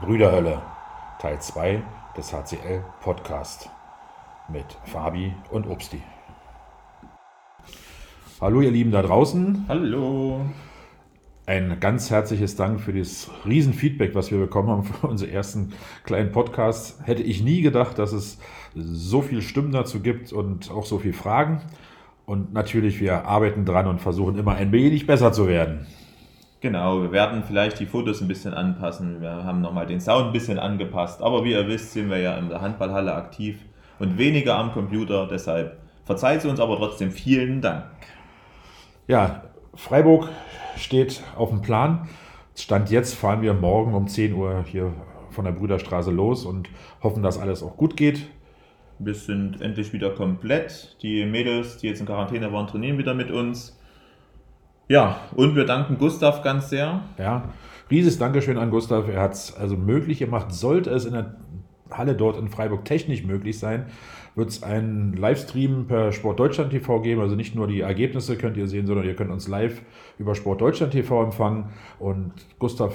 Brüderhölle, Teil 2 des HCL Podcast mit Fabi und Obsti. Hallo ihr Lieben da draußen. Hallo. Ein ganz herzliches Dank für das Riesenfeedback, was wir bekommen haben für unseren ersten kleinen Podcast. Hätte ich nie gedacht, dass es so viele Stimmen dazu gibt und auch so viele Fragen. Und natürlich, wir arbeiten dran und versuchen immer ein wenig besser zu werden. Genau, wir werden vielleicht die Fotos ein bisschen anpassen. Wir haben nochmal den Sound ein bisschen angepasst. Aber wie ihr wisst, sind wir ja in der Handballhalle aktiv und weniger am Computer. Deshalb verzeiht sie uns aber trotzdem vielen Dank. Ja, Freiburg steht auf dem Plan. Stand jetzt fahren wir morgen um 10 Uhr hier von der Brüderstraße los und hoffen, dass alles auch gut geht. Wir sind endlich wieder komplett. Die Mädels, die jetzt in Quarantäne waren, trainieren wieder mit uns. Ja, und wir danken Gustav ganz sehr. Ja, rieses Dankeschön an Gustav. Er hat es also möglich gemacht. Sollte es in der Halle dort in Freiburg technisch möglich sein, wird es einen Livestream per Sport Deutschland TV geben. Also nicht nur die Ergebnisse könnt ihr sehen, sondern ihr könnt uns live über Sport Deutschland TV empfangen. Und Gustav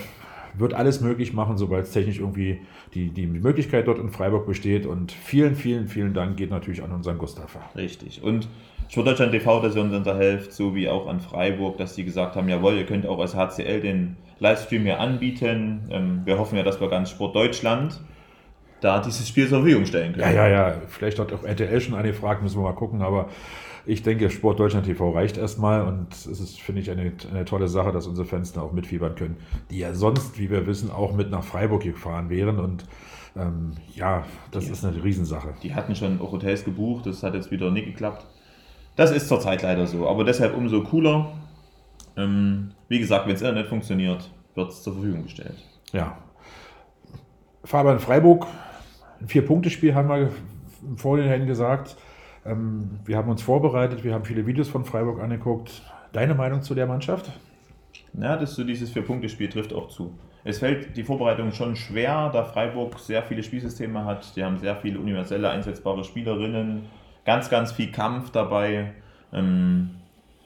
wird alles möglich machen, sobald es technisch irgendwie die, die Möglichkeit dort in Freiburg besteht. Und vielen, vielen, vielen Dank geht natürlich an unseren Gustav. Richtig. Und Sport Deutschland TV, dass ihr uns unterhelft, so wie auch an Freiburg, dass die gesagt haben, jawohl, ihr könnt auch als HCL den Livestream hier anbieten. Ähm, wir hoffen ja, dass wir ganz Sport Deutschland da dieses Spiel zur Verfügung stellen können. Ja, ja, ja. Vielleicht hat auch RTL schon angefragt, müssen wir mal gucken, aber ich denke, Sport Deutschland TV reicht erstmal und es ist, finde ich, eine, eine tolle Sache, dass unsere Fans da auch mitfiebern können, die ja sonst, wie wir wissen, auch mit nach Freiburg gefahren wären und ähm, ja, das die, ist eine Riesensache. Die hatten schon auch Hotels gebucht, das hat jetzt wieder nicht geklappt. Das ist zurzeit leider so, aber deshalb umso cooler. Ähm, wie gesagt, wenn es Internet funktioniert, wird es zur Verfügung gestellt. Ja. Fabian Freiburg ein Vier-Punkte-Spiel haben wir im Vorhinein gesagt. Ähm, wir haben uns vorbereitet, wir haben viele Videos von Freiburg angeguckt. Deine Meinung zu der Mannschaft? Ja, das so dieses Vier-Punkte-Spiel trifft auch zu. Es fällt die Vorbereitung schon schwer, da Freiburg sehr viele Spielsysteme hat. Die haben sehr viele universelle einsetzbare Spielerinnen, ganz, ganz viel Kampf dabei. Ähm,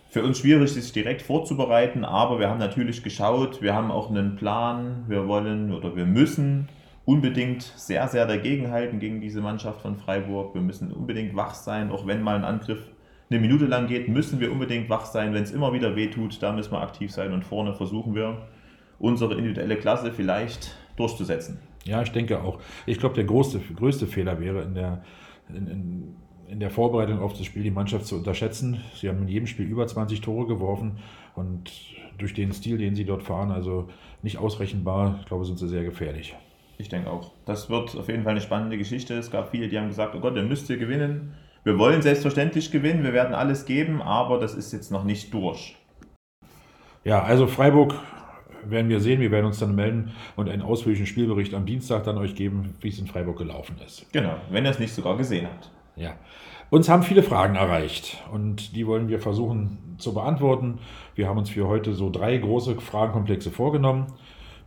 für uns schwierig, sich direkt vorzubereiten, aber wir haben natürlich geschaut, wir haben auch einen Plan, wir wollen oder wir müssen unbedingt sehr, sehr dagegenhalten gegen diese Mannschaft von Freiburg. Wir müssen unbedingt wach sein, auch wenn mal ein Angriff eine Minute lang geht, müssen wir unbedingt wach sein. Wenn es immer wieder wehtut, da müssen wir aktiv sein und vorne versuchen wir, unsere individuelle Klasse vielleicht durchzusetzen. Ja, ich denke auch. Ich glaube, der größte, größte Fehler wäre in der, in, in, in der Vorbereitung auf das Spiel die Mannschaft zu unterschätzen. Sie haben in jedem Spiel über 20 Tore geworfen und durch den Stil, den sie dort fahren, also nicht ausrechenbar, ich glaube, sind sie sehr gefährlich. Ich denke auch. Das wird auf jeden Fall eine spannende Geschichte. Es gab viele, die haben gesagt, oh Gott, ihr müsst ihr gewinnen. Wir wollen selbstverständlich gewinnen, wir werden alles geben, aber das ist jetzt noch nicht durch. Ja, also Freiburg werden wir sehen. Wir werden uns dann melden und einen ausführlichen Spielbericht am Dienstag dann euch geben, wie es in Freiburg gelaufen ist. Genau, wenn ihr es nicht sogar gesehen habt. Ja. Uns haben viele Fragen erreicht und die wollen wir versuchen zu beantworten. Wir haben uns für heute so drei große Fragenkomplexe vorgenommen.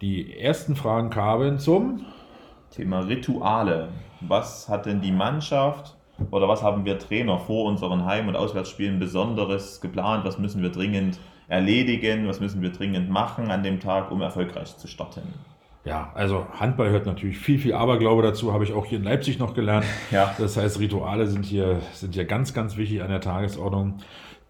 Die ersten Fragen kamen zum Thema Rituale. Was hat denn die Mannschaft oder was haben wir Trainer vor unseren Heim- und Auswärtsspielen Besonderes geplant? Was müssen wir dringend erledigen? Was müssen wir dringend machen an dem Tag, um erfolgreich zu starten? Ja, also Handball hört natürlich viel, viel Aberglaube dazu, habe ich auch hier in Leipzig noch gelernt. Ja. Das heißt, Rituale sind hier, sind hier ganz, ganz wichtig an der Tagesordnung.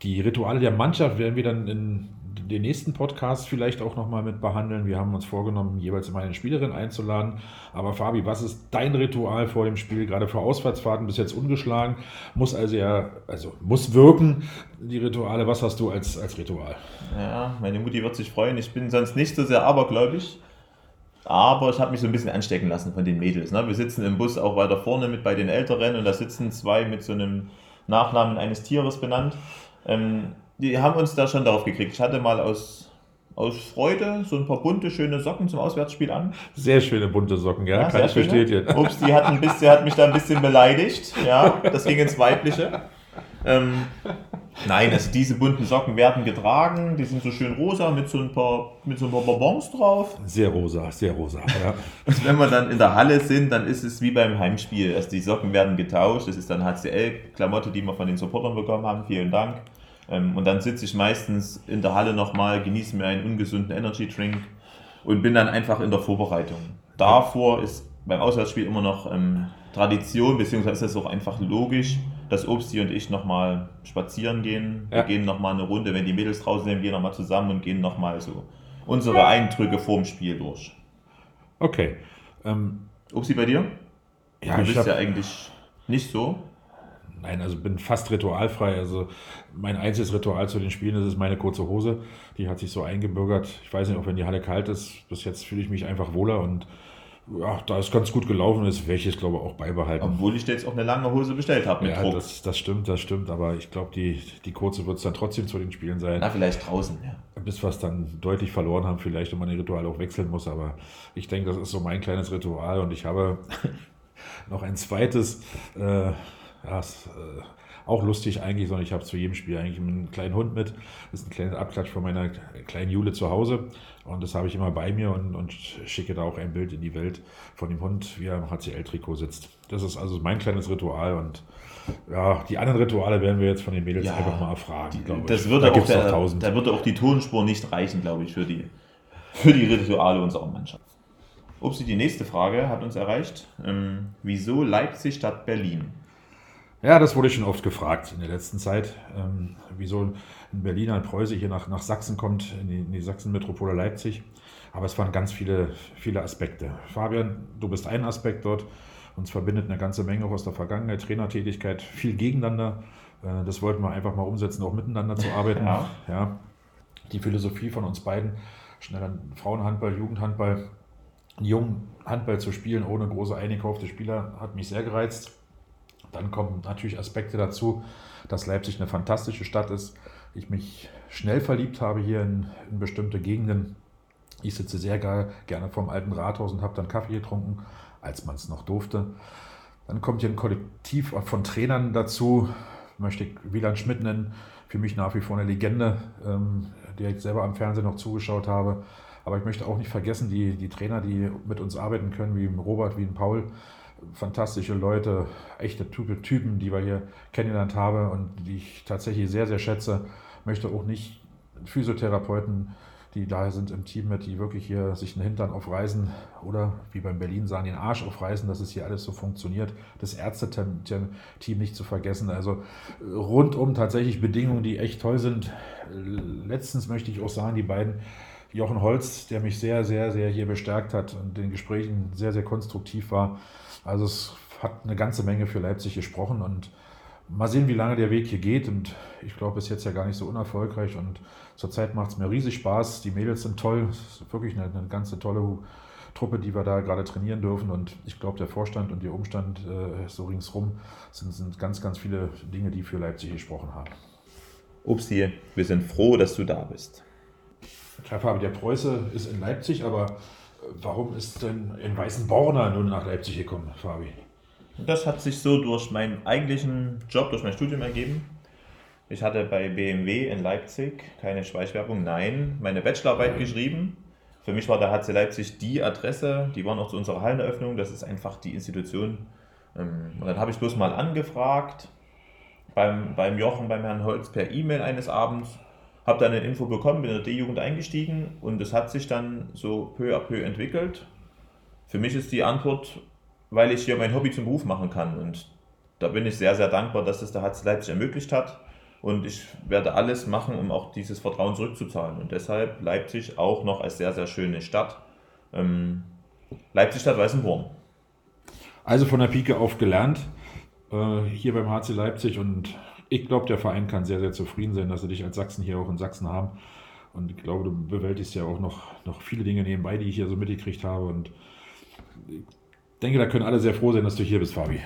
Die Rituale der Mannschaft werden wir dann in den nächsten Podcast vielleicht auch nochmal mit behandeln. Wir haben uns vorgenommen, jeweils immer eine Spielerin einzuladen. Aber Fabi, was ist dein Ritual vor dem Spiel, gerade für Auswärtsfahrten bis jetzt ungeschlagen? Muss also ja, also muss wirken, die Rituale. Was hast du als, als Ritual? Ja, meine Mutti wird sich freuen. Ich bin sonst nicht so sehr abergläubig. Aber ich habe mich so ein bisschen anstecken lassen von den Mädels. Ne? Wir sitzen im Bus auch weiter vorne mit bei den Älteren und da sitzen zwei mit so einem Nachnamen eines Tieres benannt. Ähm, die haben uns da schon darauf gekriegt. Ich hatte mal aus, aus Freude so ein paar bunte, schöne Socken zum Auswärtsspiel an. Sehr schöne bunte Socken, ja, ja kann ich bestätigen. Ups, die hat, ein bisschen, hat mich da ein bisschen beleidigt. Ja, das ging ins Weibliche. Ähm, nein, also diese bunten Socken werden getragen, die sind so schön rosa mit so ein paar, mit so ein paar Bonbons drauf. Sehr rosa, sehr rosa, ja. Und wenn wir dann in der Halle sind, dann ist es wie beim Heimspiel. Also die Socken werden getauscht, das ist dann HCL-Klamotte, die wir von den Supportern bekommen haben, vielen Dank. Ähm, und dann sitze ich meistens in der Halle nochmal, genieße mir einen ungesunden Energy Drink und bin dann einfach in der Vorbereitung. Davor ist beim Auswärtsspiel immer noch ähm, Tradition, beziehungsweise ist es auch einfach logisch, dass Obsti und ich nochmal spazieren gehen. Ja. Wir gehen nochmal eine Runde, wenn die Mädels draußen sind, gehen nochmal zusammen und gehen nochmal so unsere Eindrücke vorm Spiel durch. Okay. Ähm, Obsti bei dir? Ja, du bist hab, ja eigentlich nicht so. Nein, also bin fast ritualfrei. Also mein einziges Ritual zu den Spielen ist, ist meine kurze Hose. Die hat sich so eingebürgert. Ich weiß nicht, auch wenn die Halle kalt ist, bis jetzt fühle ich mich einfach wohler und ja, da ist ganz gut gelaufen ist, werde ich es glaube ich auch beibehalten. Obwohl ich jetzt auch eine lange Hose bestellt habe mit ja, Druck. Das, das stimmt, das stimmt, aber ich glaube, die, die kurze wird es dann trotzdem zu den Spielen sein. Na, vielleicht draußen, ja. Bis wir es dann deutlich verloren haben, vielleicht, wenn man die Rituale auch wechseln muss, aber ich denke, das ist so mein kleines Ritual und ich habe noch ein zweites, äh, ja, äh, auch lustig eigentlich, sondern ich habe zu jedem Spiel eigentlich einen kleinen Hund mit. Das ist ein kleiner Abklatsch von meiner kleinen Jule zu Hause. Und das habe ich immer bei mir und, und schicke da auch ein Bild in die Welt von dem Hund, wie er im HCL-Trikot sitzt. Das ist also mein kleines Ritual und ja, die anderen Rituale werden wir jetzt von den Mädels ja, einfach mal erfragen, glaube das Würde da, auch der, da würde auch die Tonspur nicht reichen, glaube ich, für die, für die Rituale unserer Mannschaft. Upsi, die nächste Frage hat uns erreicht. Ähm, wieso Leipzig statt Berlin? Ja, das wurde schon oft gefragt in der letzten Zeit, ähm, wieso ein Berliner, ein Preuße hier nach, nach Sachsen kommt, in die, in die Sachsen-Metropole Leipzig. Aber es waren ganz viele, viele Aspekte. Fabian, du bist ein Aspekt dort. Uns verbindet eine ganze Menge aus der Vergangenheit, Trainertätigkeit, viel gegeneinander. Äh, das wollten wir einfach mal umsetzen, auch miteinander zu arbeiten. Ja. ja. Die Philosophie von uns beiden, schneller Frauenhandball, Jugendhandball, jungen Handball zu spielen ohne große eingekaufte Spieler, hat mich sehr gereizt. Dann kommen natürlich Aspekte dazu, dass Leipzig eine fantastische Stadt ist. Ich mich schnell verliebt habe hier in, in bestimmte Gegenden. Ich sitze sehr geil, gerne vom alten Rathaus und habe dann Kaffee getrunken, als man es noch durfte. Dann kommt hier ein Kollektiv von Trainern dazu. Möchte ich Wieland Schmidt nennen, für mich nach wie vor eine Legende, ähm, der ich selber am Fernsehen noch zugeschaut habe. Aber ich möchte auch nicht vergessen, die, die Trainer, die mit uns arbeiten können, wie Robert, wie Paul, fantastische Leute, echte Typen, die wir hier kennengelernt haben und die ich tatsächlich sehr, sehr schätze. Möchte auch nicht Physiotherapeuten, die da sind im Team mit, die wirklich hier sich den Hintern aufreißen oder wie beim Berlin sagen, den Arsch aufreißen, dass es hier alles so funktioniert. Das Ärzteteam nicht zu vergessen. Also rundum tatsächlich Bedingungen, die echt toll sind. Letztens möchte ich auch sagen, die beiden Jochen Holz, der mich sehr, sehr, sehr hier bestärkt hat und den Gesprächen sehr, sehr konstruktiv war. Also es hat eine ganze Menge für Leipzig gesprochen und mal sehen, wie lange der Weg hier geht. Und ich glaube, bis jetzt ja gar nicht so unerfolgreich. Und zurzeit macht es mir riesig Spaß. Die Mädels sind toll. Es ist wirklich eine, eine ganze tolle Truppe, die wir da gerade trainieren dürfen. Und ich glaube, der Vorstand und der Umstand äh, so ringsrum sind, sind ganz, ganz viele Dinge, die für Leipzig gesprochen haben. Upsi, wir sind froh, dass du da bist. Fabi, der Preuße ist in Leipzig, aber Warum ist denn in Weißenborner nun nach Leipzig gekommen, Fabi? Das hat sich so durch meinen eigentlichen Job, durch mein Studium ergeben. Ich hatte bei BMW in Leipzig keine Schweißwerbung, nein, meine Bachelorarbeit geschrieben. Für mich war der HC Leipzig die Adresse, die waren auch zu unserer Halleneröffnung, das ist einfach die Institution. Ähm, und dann habe ich bloß mal angefragt beim, beim Jochen, beim Herrn Holz per E-Mail eines Abends habe dann eine Info bekommen, bin in der D-Jugend eingestiegen und es hat sich dann so peu à peu entwickelt. Für mich ist die Antwort, weil ich hier mein Hobby zum Beruf machen kann und da bin ich sehr, sehr dankbar, dass es der HC Leipzig ermöglicht hat und ich werde alles machen, um auch dieses Vertrauen zurückzuzahlen und deshalb Leipzig auch noch als sehr, sehr schöne Stadt. Ähm, Leipzig Stadt Weißenborn. Also von der Pike auf gelernt, äh, hier beim HC Leipzig und ich glaube, der Verein kann sehr, sehr zufrieden sein, dass sie dich als Sachsen hier auch in Sachsen haben. Und ich glaube, du bewältigst ja auch noch, noch viele Dinge nebenbei, die ich hier so mitgekriegt habe. Und ich denke, da können alle sehr froh sein, dass du hier bist, Fabi.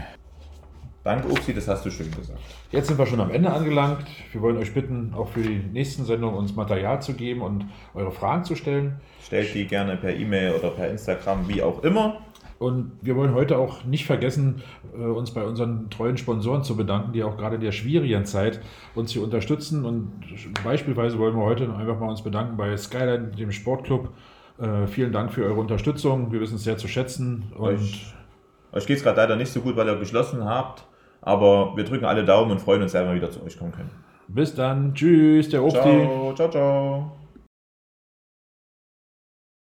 Danke, Upsi, das hast du schön gesagt. Jetzt sind wir schon am Ende angelangt. Wir wollen euch bitten, auch für die nächsten Sendungen uns Material zu geben und eure Fragen zu stellen. Stellt die gerne per E-Mail oder per Instagram, wie auch immer. Und wir wollen heute auch nicht vergessen, äh, uns bei unseren treuen Sponsoren zu bedanken, die auch gerade in der schwierigen Zeit uns hier unterstützen. Und beispielsweise wollen wir heute einfach mal uns bedanken bei Skyline, dem Sportclub. Äh, vielen Dank für eure Unterstützung. Wir wissen es sehr zu schätzen. Und euch euch geht es gerade leider nicht so gut, weil ihr geschlossen habt. Aber wir drücken alle Daumen und freuen uns, wenn wir wieder zu euch kommen können. Bis dann. Tschüss, der Obsti. Ciao, ciao, ciao.